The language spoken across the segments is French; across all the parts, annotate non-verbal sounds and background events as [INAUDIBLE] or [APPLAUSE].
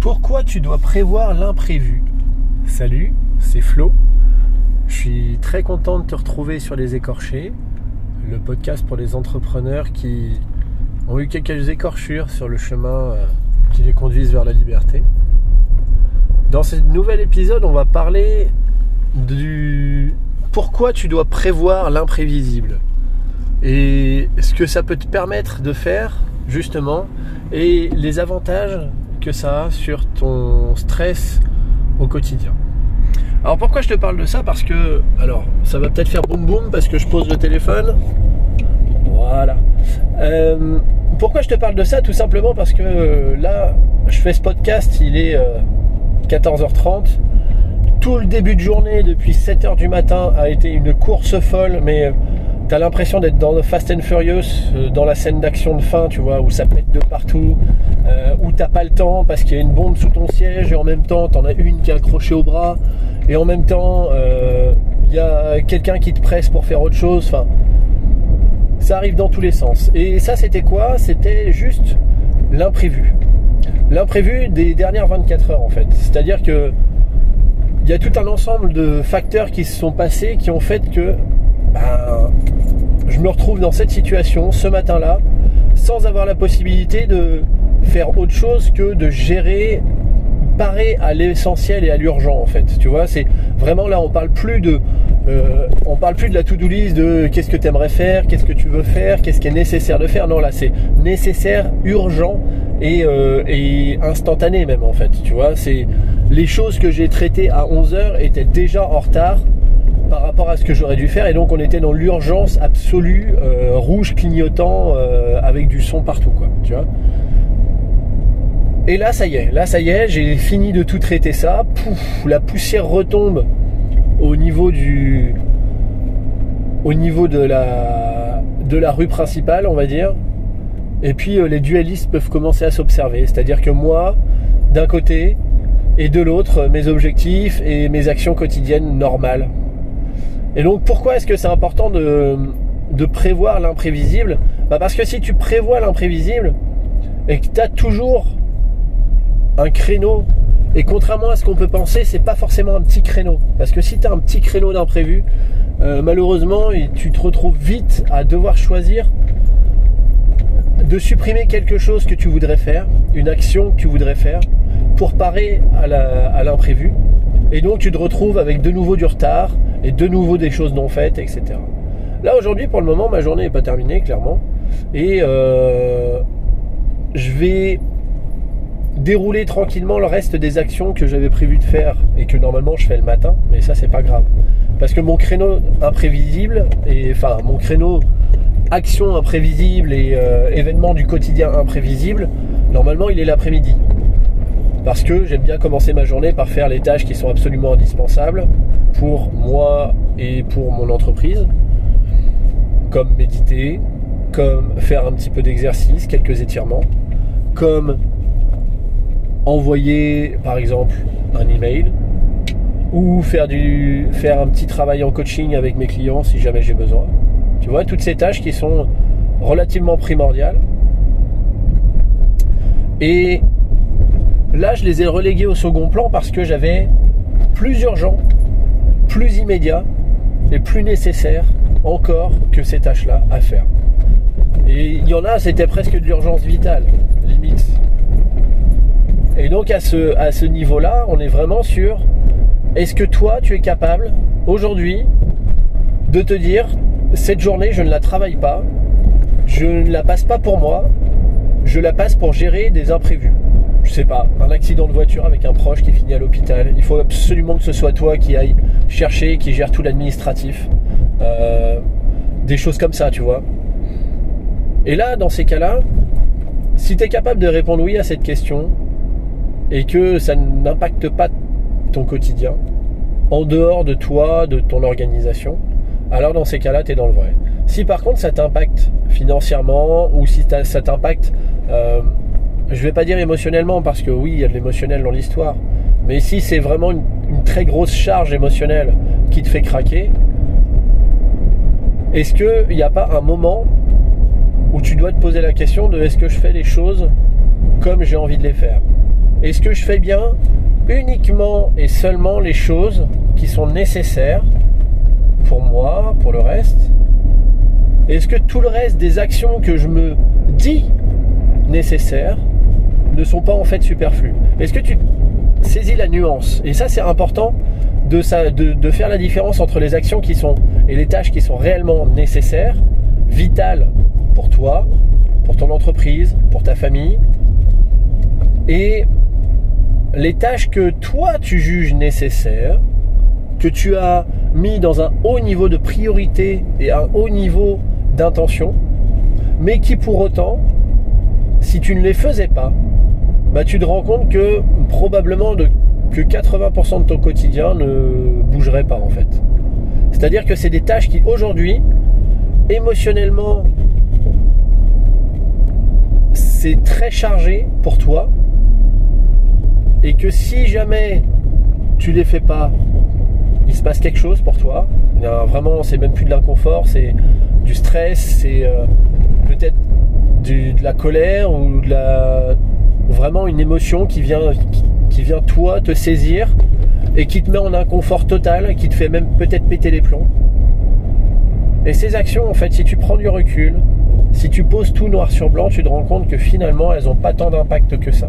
Pourquoi tu dois prévoir l'imprévu? Salut, c'est Flo. Je suis très content de te retrouver sur Les Écorchés, le podcast pour les entrepreneurs qui ont eu quelques écorchures sur le chemin euh, qui les conduisent vers la liberté. Dans ce nouvel épisode, on va parler du pourquoi tu dois prévoir l'imprévisible et ce que ça peut te permettre de faire justement et les avantages que ça sur ton stress au quotidien. Alors pourquoi je te parle de ça? Parce que, alors, ça va peut-être faire boum boum parce que je pose le téléphone. Voilà. Euh, pourquoi je te parle de ça? Tout simplement parce que euh, là, je fais ce podcast, il est 14h30. Euh, Tout le début de journée, depuis 7h du matin, a été une course folle, mais T'as l'impression d'être dans Fast and Furious, euh, dans la scène d'action de fin, tu vois, où ça pète de partout, euh, où t'as pas le temps parce qu'il y a une bombe sous ton siège et en même temps t'en as une qui est accrochée au bras et en même temps euh, il y a quelqu'un qui te presse pour faire autre chose. Enfin, ça arrive dans tous les sens. Et ça, c'était quoi? C'était juste l'imprévu. L'imprévu des dernières 24 heures en fait. C'est-à-dire que il y a tout un ensemble de facteurs qui se sont passés qui ont fait que ben, je me retrouve dans cette situation ce matin-là sans avoir la possibilité de faire autre chose que de gérer parer à l'essentiel et à l'urgent en fait. Tu vois c'est vraiment là on parle plus de euh, on parle plus de la to-do list de qu'est-ce que tu aimerais faire qu'est-ce que tu veux faire qu'est-ce qui est nécessaire de faire. Non là c'est nécessaire urgent et, euh, instantané même en fait. Tu vois c'est les choses que j'ai traitées à 11h étaient déjà en retard par rapport à ce que j'aurais dû faire. Et donc on était dans l'urgence absolue, euh, rouge clignotant euh, avec du son partout quoi, tu vois. Et là ça y est, là ça y est, j'ai fini de tout traiter ça, Pouf, la poussière retombe au niveau du au niveau de la de la rue principale, on va dire. Et puis euh, les dualistes peuvent commencer à s'observer, c'est-à-dire que moi d'un côté et de l'autre mes objectifs et mes actions quotidiennes normales et donc pourquoi est-ce que c'est important de, prévoir l'imprévisible? Bah Parce que si tu prévois l'imprévisible et que tu as toujours un créneau, et contrairement à ce qu'on peut penser, c'est pas forcément un petit créneau. Parce que si tu as un petit créneau d'imprévu, euh, malheureusement, tu te retrouves vite à devoir choisir de supprimer quelque chose que tu voudrais faire, une action que tu voudrais faire, pour parer à l'imprévu. Et donc tu te retrouves avec de nouveau du retard et de nouveau des choses non faites, etc. Là aujourd'hui, pour le moment, ma journée n'est pas terminée, clairement. Et euh, je vais dérouler tranquillement le reste des actions que j'avais prévu de faire et que normalement je fais le matin, mais ça c'est pas grave. Parce que mon créneau imprévisible, et enfin mon créneau action imprévisible et euh, événement du quotidien imprévisible, normalement il est l'après-midi parce que j'aime bien commencer ma journée par faire les tâches qui sont absolument indispensables pour moi et pour mon entreprise, comme méditer, comme faire un petit peu d'exercice, quelques étirements, comme envoyer par exemple un email ou faire, du, faire un petit travail en coaching avec mes clients si jamais j'ai besoin. Tu vois, toutes ces tâches qui sont relativement primordiales. Et Là, je les ai relégués au second plan parce que j'avais plus urgent, plus immédiat et plus nécessaire encore que ces tâches-là à faire. Et il y en a, c'était presque de l'urgence vitale, limite. Et donc à ce, à ce niveau-là, on est vraiment sur est-ce que toi, tu es capable aujourd'hui de te dire cette journée, je ne la travaille pas, je ne la passe pas pour moi, je la passe pour gérer des imprévus? Je sais pas, un accident de voiture avec un proche qui finit à l'hôpital. Il faut absolument que ce soit toi qui aille chercher, qui gère tout l'administratif. Euh, des choses comme ça, tu vois. Et là, dans ces cas-là, si tu es capable de répondre oui à cette question et que ça n'impacte pas ton quotidien, en dehors de toi, de ton organisation, alors dans ces cas-là, tu es dans le vrai. Si par contre ça t'impacte financièrement ou si ça t'impacte euh, je vais pas dire émotionnellement parce que oui, il y a de l'émotionnel dans l'histoire. Mais si c'est vraiment une, très grosse charge émotionnelle qui te fait craquer, est-ce qu'il n'y a pas un moment où tu dois te poser la question de est-ce que je fais les choses comme j'ai envie de les faire? Est-ce que je fais bien uniquement et seulement les choses qui sont nécessaires pour moi, pour le reste? Est-ce que tout le reste des actions que je me dis nécessaires ne sont pas en fait superflues. Est-ce que tu saisis la nuance? Et ça c'est important de, faire la différence entre les actions qui sont et les tâches qui sont réellement nécessaires, vitales pour toi, pour ton entreprise, pour ta famille, et les tâches que toi tu juges nécessaires, que tu as mis dans un haut niveau de priorité et un haut niveau d'intention, mais qui pour autant, si tu ne les faisais pas, bah tu te rends compte que probablement que 80% de ton quotidien ne bougerait pas en fait. C'est-à-dire que c'est des tâches qui aujourd'hui, émotionnellement, c'est très chargé pour toi et que si jamais tu les fais pas, il se passe quelque chose pour toi. vraiment, c'est même plus de l'inconfort, c'est du stress, c'est euh, peut-être de la colère ou de la, vraiment une émotion qui vient, qui, vient toi te saisir et qui te met en inconfort total, qui te fait même peut-être péter les plombs. Et ces actions, en fait, si tu prends du recul, si tu poses tout noir sur blanc, tu te rends compte que finalement, elles n'ont pas tant d'impact que ça.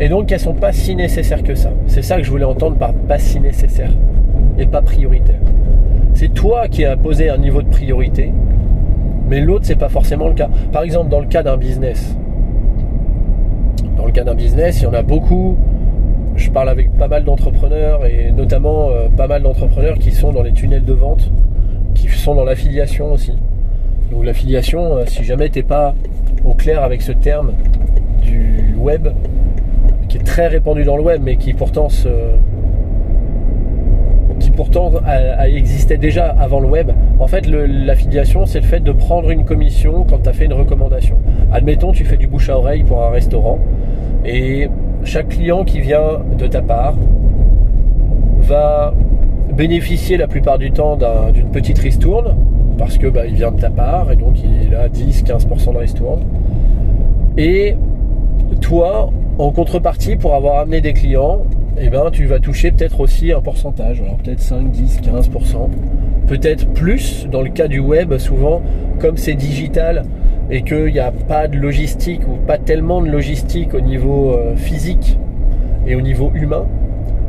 Et donc elles sont pas si nécessaires que ça. C'est ça que je voulais entendre par pas si nécessaire et pas prioritaire. C'est toi qui as posé un niveau de priorité, mais l'autre c'est pas forcément le cas. Par exemple, dans le cas d'un business, dans le cas d'un business, il y en a beaucoup. Je parle avec pas mal d'entrepreneurs et notamment euh, pas mal d'entrepreneurs qui sont dans les tunnels de vente, qui sont dans l'affiliation aussi. Donc l'affiliation, euh, si jamais tu n'es pas au clair avec ce terme du web, qui est très répandu dans le web, mais qui pourtant se, pourtant existait déjà avant le web. En fait, l'affiliation, c'est le fait de prendre une commission quand tu as fait une recommandation. Admettons, tu fais du bouche à oreille pour un restaurant et chaque client qui vient de ta part va bénéficier la plupart du temps d'une petite ristourne parce que bah, il vient de ta part et donc il a 10-15% de ristourne. Et toi, en contrepartie, pour avoir amené des clients, eh ben, tu vas toucher peut-être aussi un pourcentage, alors peut-être 5, 10, 15%, peut-être plus dans le cas du web, souvent, comme c'est digital et qu'il n'y a pas de logistique ou pas tellement de logistique au niveau euh, physique et au niveau humain,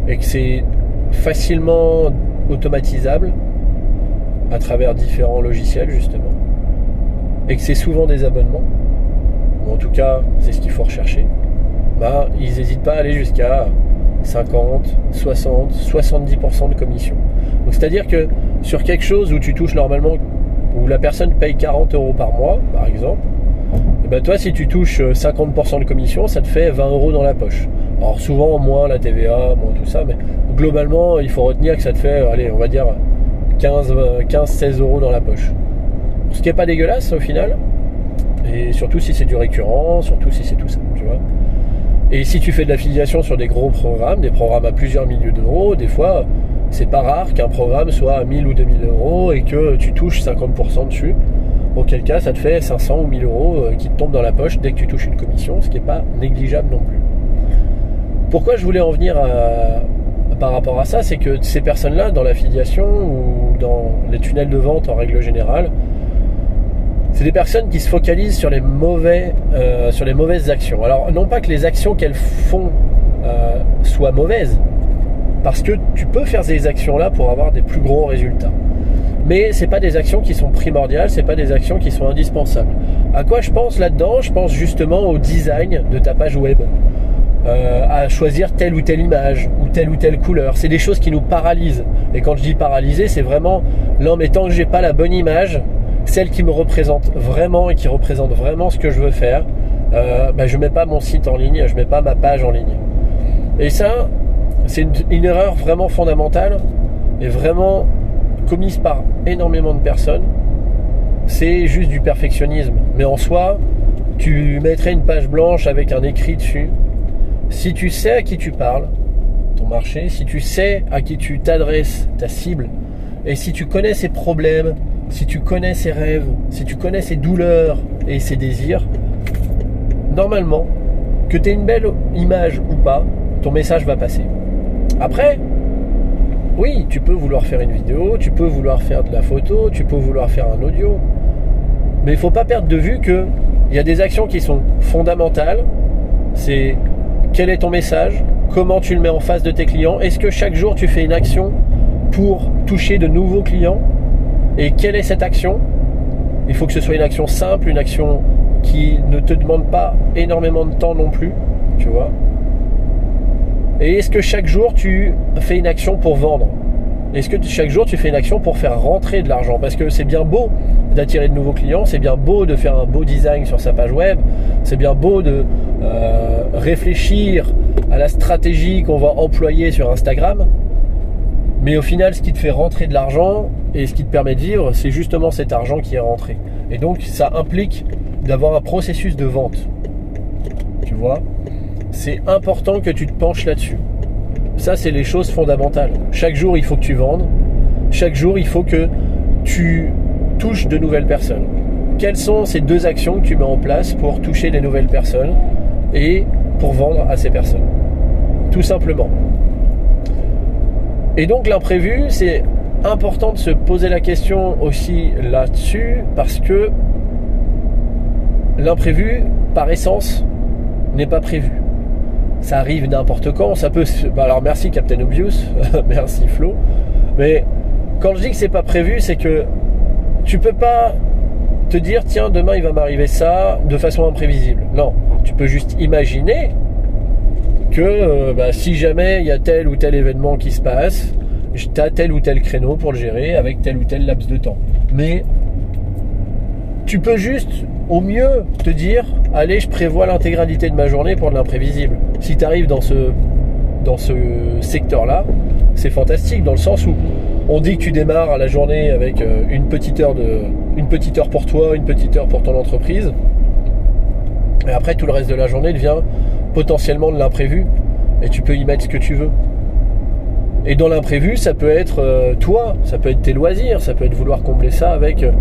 et que c'est facilement automatisable à travers différents logiciels justement, et que c'est souvent des abonnements, ou en tout cas c'est ce qu'il faut rechercher bah, ils n'hésitent pas à aller jusqu'à 50, 60, 70% de commission. C'est-à-dire que sur quelque chose où tu touches normalement, où la personne paye 40 euros par mois, par exemple, eh ben toi si tu touches 50% de commission, ça te fait 20 euros dans la poche. Alors souvent moins la TVA, moins tout ça, mais globalement il faut retenir que ça te fait, allez, on va dire 15, 15 16 euros dans la poche. Ce qui n'est pas dégueulasse au final, et surtout si c'est du récurrent, surtout si c'est tout ça, tu vois. Et si tu fais de l'affiliation sur des gros programmes, des programmes à plusieurs milliers d'euros, des fois, c'est pas rare qu'un programme soit à 1000 ou 2000 euros et que tu touches 50% dessus. Auquel cas, ça te fait 500 ou 1000 euros euh, qui te tombent dans la poche dès que tu touches une commission, ce qui n'est pas négligeable non plus. Pourquoi je voulais en venir par rapport à ça, c'est que ces personnes-là, dans l'affiliation ou dans les tunnels de vente en règle générale, c'est des personnes qui se focalisent sur les, mauvais, euh, sur les mauvaises actions. Alors, non pas que les actions qu'elles font euh, soient mauvaises, parce que tu peux faire ces actions-là pour avoir des plus gros résultats. Mais ce pas des actions qui sont primordiales, ce pas des actions qui sont indispensables. À quoi je pense là-dedans? Je pense justement au design de ta page web. Euh, à choisir telle ou telle image ou telle ou telle couleur. C'est des choses qui nous paralysent. Et quand je dis paralyser, c'est vraiment non mais tant que j'ai pas la bonne image, celle qui me représente vraiment et qui représente vraiment ce que je veux faire, euh, bah, je ne mets pas mon site en ligne, je ne mets pas ma page en ligne. Et ça, c'est une, erreur vraiment fondamentale et vraiment commise par énormément de personnes. C'est juste du perfectionnisme. Mais en soi, tu mettrais une page blanche avec un écrit dessus. Si tu sais à qui tu parles, ton marché, si tu sais à qui tu t'adresses, ta cible, et si tu connais ses problèmes, si tu connais ses rêves, si tu connais ses douleurs et ses désirs, normalement, que tu aies une belle image ou pas, ton message va passer. Après, oui, tu peux vouloir faire une vidéo, tu peux vouloir faire de la photo, tu peux vouloir faire un audio. Mais il ne faut pas perdre de vue qu'il y a des actions qui sont fondamentales. C'est quel est ton message, comment tu le mets en face de tes clients, est-ce que chaque jour tu fais une action pour toucher de nouveaux clients et quelle est cette action? Il faut que ce soit une action simple, une action qui ne te demande pas énormément de temps non plus, tu vois. Et est-ce que chaque jour tu fais une action pour vendre? Est-ce que chaque jour tu fais une action pour faire rentrer de l'argent? Parce que c'est bien beau d'attirer de nouveaux clients, c'est bien beau de faire un beau design sur sa page web, c'est bien beau de euh, réfléchir à la stratégie qu'on va employer sur Instagram. Mais au final, ce qui te fait rentrer de l'argent et ce qui te permet de vivre, c'est justement cet argent qui est rentré. Et donc, ça implique d'avoir un processus de vente. Tu vois? C'est important que tu te penches là-dessus. Ça, c'est les choses fondamentales. Chaque jour, il faut que tu vendes. Chaque jour, il faut que tu touches de nouvelles personnes. Quelles sont ces deux actions que tu mets en place pour toucher des nouvelles personnes et pour vendre à ces personnes? Tout simplement. Et donc l'imprévu, c'est important de se poser la question aussi là-dessus parce que l'imprévu, par essence, n'est pas prévu. Ça arrive n'importe quand, ça peut... Bah, alors merci Captain Obvious, [LAUGHS] merci Flo, mais quand je dis que c'est pas prévu, c'est que tu peux pas te dire tiens demain il va m'arriver ça de façon imprévisible. Non, tu peux juste imaginer que euh, bah, si jamais il y a tel ou tel événement qui se passe, tu as tel ou tel créneau pour le gérer avec tel ou tel laps de temps. Mais tu peux juste au mieux te dire allez je prévois l'intégralité de ma journée pour de l'imprévisible. Si tu arrives dans ce, dans ce secteur là, c'est fantastique dans le sens où on dit que tu démarres la journée avec euh, une petite heure de une petite heure pour toi, une petite heure pour ton entreprise. Et après tout le reste de la journée devient potentiellement de l'imprévu et tu peux y mettre ce que tu veux. Et dans l'imprévu, ça peut être euh, toi, ça peut être tes loisirs, ça peut être vouloir combler ça avec euh,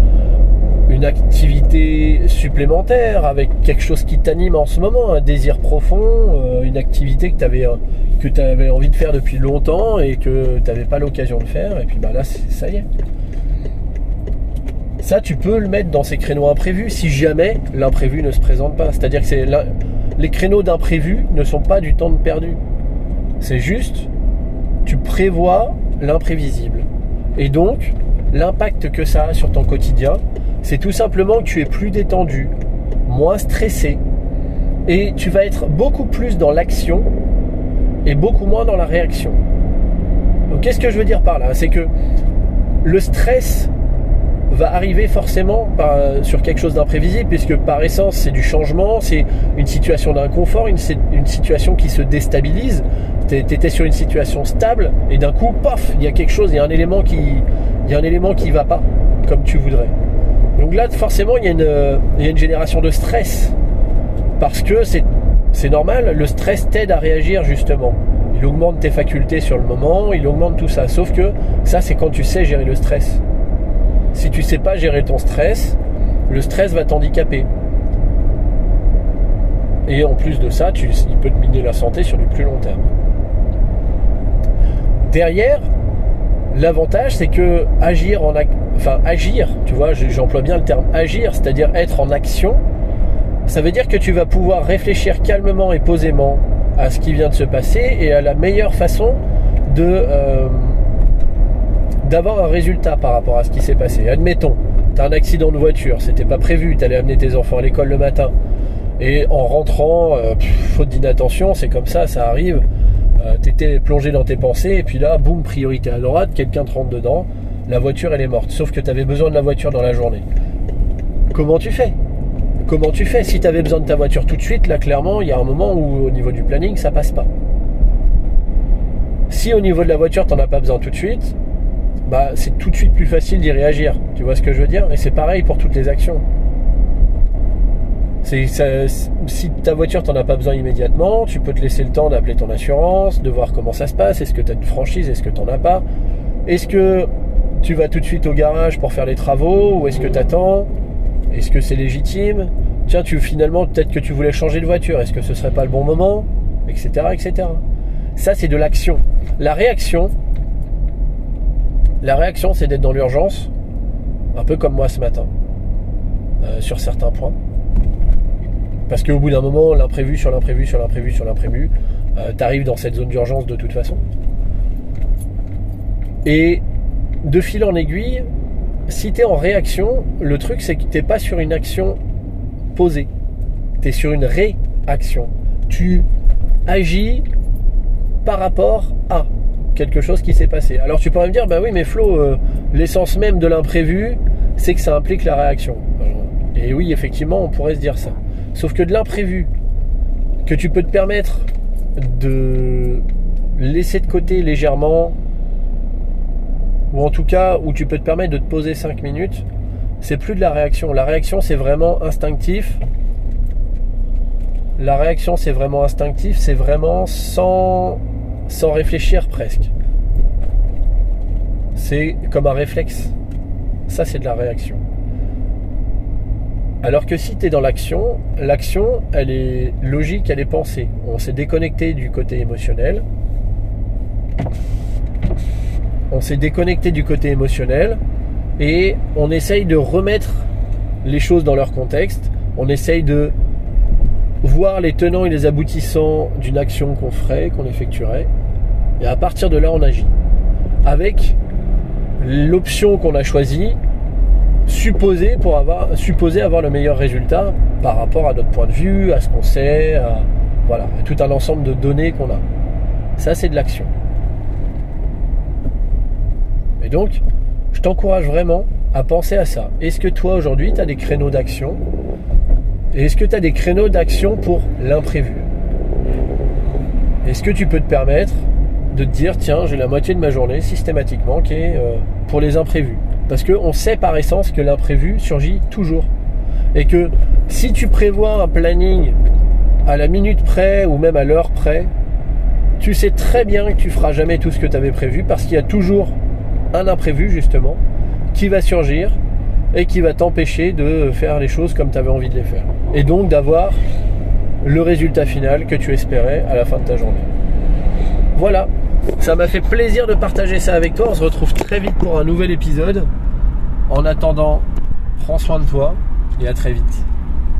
une activité supplémentaire, avec quelque chose qui t'anime en ce moment, un désir profond, euh, une activité que tu avais, envie de faire depuis longtemps et que tu n'avais pas l'occasion de faire, et puis bah là, ça y est. Ça, tu peux le mettre dans ces créneaux imprévus si jamais l'imprévu ne se présente pas. C'est-à-dire que c'est les créneaux d'imprévu ne sont pas du temps de perdu. C'est juste, tu prévois l'imprévisible. Et donc, l'impact que ça a sur ton quotidien, c'est tout simplement que tu es plus détendu, moins stressé, et tu vas être beaucoup plus dans l'action et beaucoup moins dans la réaction. Donc qu'est-ce que je veux dire par là? C'est que le stress va arriver forcément sur quelque chose d'imprévisible, puisque par essence c'est du changement, c'est une situation d'inconfort, une, une, situation qui se déstabilise. Tu étais sur une situation stable et d'un coup, paf, il y a quelque chose, il y a un élément qui, il va pas comme tu voudrais. Donc là, forcément, il y a une, il y a une génération de stress parce que c'est normal, le stress t'aide à réagir justement. Il augmente tes facultés sur le moment, il augmente tout ça. Sauf que ça, c'est quand tu sais gérer le stress. Si tu sais pas gérer ton stress, le stress va t'handicaper. Et en plus de ça, tu, il peut te miner la santé sur du plus long terme. Derrière, l'avantage, c'est que agir en, enfin agir, tu vois, j'emploie bien le terme agir, c'est-à-dire être en action. Ça veut dire que tu vas pouvoir réfléchir calmement et posément à ce qui vient de se passer et à la meilleure façon de euh, d'avoir un résultat par rapport à ce qui s'est passé. Admettons, tu as un accident de voiture, c'était pas prévu, tu allais amener tes enfants à l'école le matin. Et en rentrant, euh, faute d'inattention, c'est comme ça, ça arrive. Euh, tu étais plongé dans tes pensées, et puis là, boum, priorité à droite, quelqu'un te rentre dedans, la voiture elle est morte. Sauf que tu avais besoin de la voiture dans la journée. Comment tu fais? Comment tu fais? Si tu avais besoin de ta voiture tout de suite, là clairement, il y a un moment où au niveau du planning, ça passe pas. Si au niveau de la voiture, tu n'en as pas besoin tout de suite, bah, c'est tout de suite plus facile d'y réagir. Tu vois ce que je veux dire? Et c'est pareil pour toutes les actions. si ta voiture t'en as pas besoin immédiatement, tu peux te laisser le temps d'appeler ton assurance, de voir comment ça se passe, est-ce que tu as une franchise, est-ce que tu n'en as pas, est-ce que tu vas tout de suite au garage pour faire les travaux ou est-ce que tu attends, est-ce que c'est légitime, tiens, tu finalement, peut-être que tu voulais changer de voiture, est-ce que ce serait pas le bon moment? Etc. etc. Ça, c'est de l'action. La réaction, la réaction, c'est d'être dans l'urgence, un peu comme moi ce matin, euh, sur certains points. Parce qu'au bout d'un moment, l'imprévu sur l'imprévu sur l'imprévu sur l'imprévu, euh, tu arrives dans cette zone d'urgence de toute façon. Et de fil en aiguille, si tu es en réaction, le truc c'est que tu n'es pas sur une action posée. Tu es sur une réaction. Tu agis par rapport à quelque chose qui s'est passé. Alors tu pourrais me dire, bah oui, mais Flo, euh, l'essence même de l'imprévu, c'est que ça implique la réaction. Et oui, effectivement, on pourrait se dire ça. Sauf que de l'imprévu, que tu peux te permettre de laisser de côté légèrement, ou en tout cas où tu peux te permettre de te poser 5 minutes, c'est plus de la réaction. La réaction, c'est vraiment instinctif. La réaction, c'est vraiment instinctif, c'est vraiment sans, sans réfléchir presque. C'est comme un réflexe. Ça, c'est de la réaction. Alors que si tu es dans l'action, l'action, elle est logique, elle est pensée. On s'est déconnecté du côté émotionnel. On s'est déconnecté du côté émotionnel et on essaye de remettre les choses dans leur contexte. On essaye de voir les tenants et les aboutissants d'une action qu'on ferait, qu'on effectuerait. Et à partir de là, on agit. Avec l'option qu'on a choisie, supposé pour avoir, supposé avoir le meilleur résultat par rapport à notre point de vue, à ce qu'on sait, à, voilà, tout un ensemble de données qu'on a. Ça, c'est de l'action. Et donc, je t'encourage vraiment à penser à ça. Est-ce que toi, aujourd'hui, tu as des créneaux d'action Est-ce que tu as des créneaux d'action pour l'imprévu? Est-ce que tu peux te permettre de te dire, tiens, j'ai la moitié de ma journée systématiquement qui est euh, pour les imprévus? Parce qu'on sait par essence que l'imprévu surgit toujours. Et que si tu prévois un planning à la minute près ou même à l'heure près, tu sais très bien que tu feras jamais tout ce que tu avais prévu parce qu'il y a toujours un imprévu justement qui va surgir et qui va t'empêcher de faire les choses comme tu avais envie de les faire. Et donc d'avoir le résultat final que tu espérais à la fin de ta journée. Voilà, ça m'a fait plaisir de partager ça avec toi. On se retrouve très vite pour un nouvel épisode. En attendant, prends soin de toi et à très vite.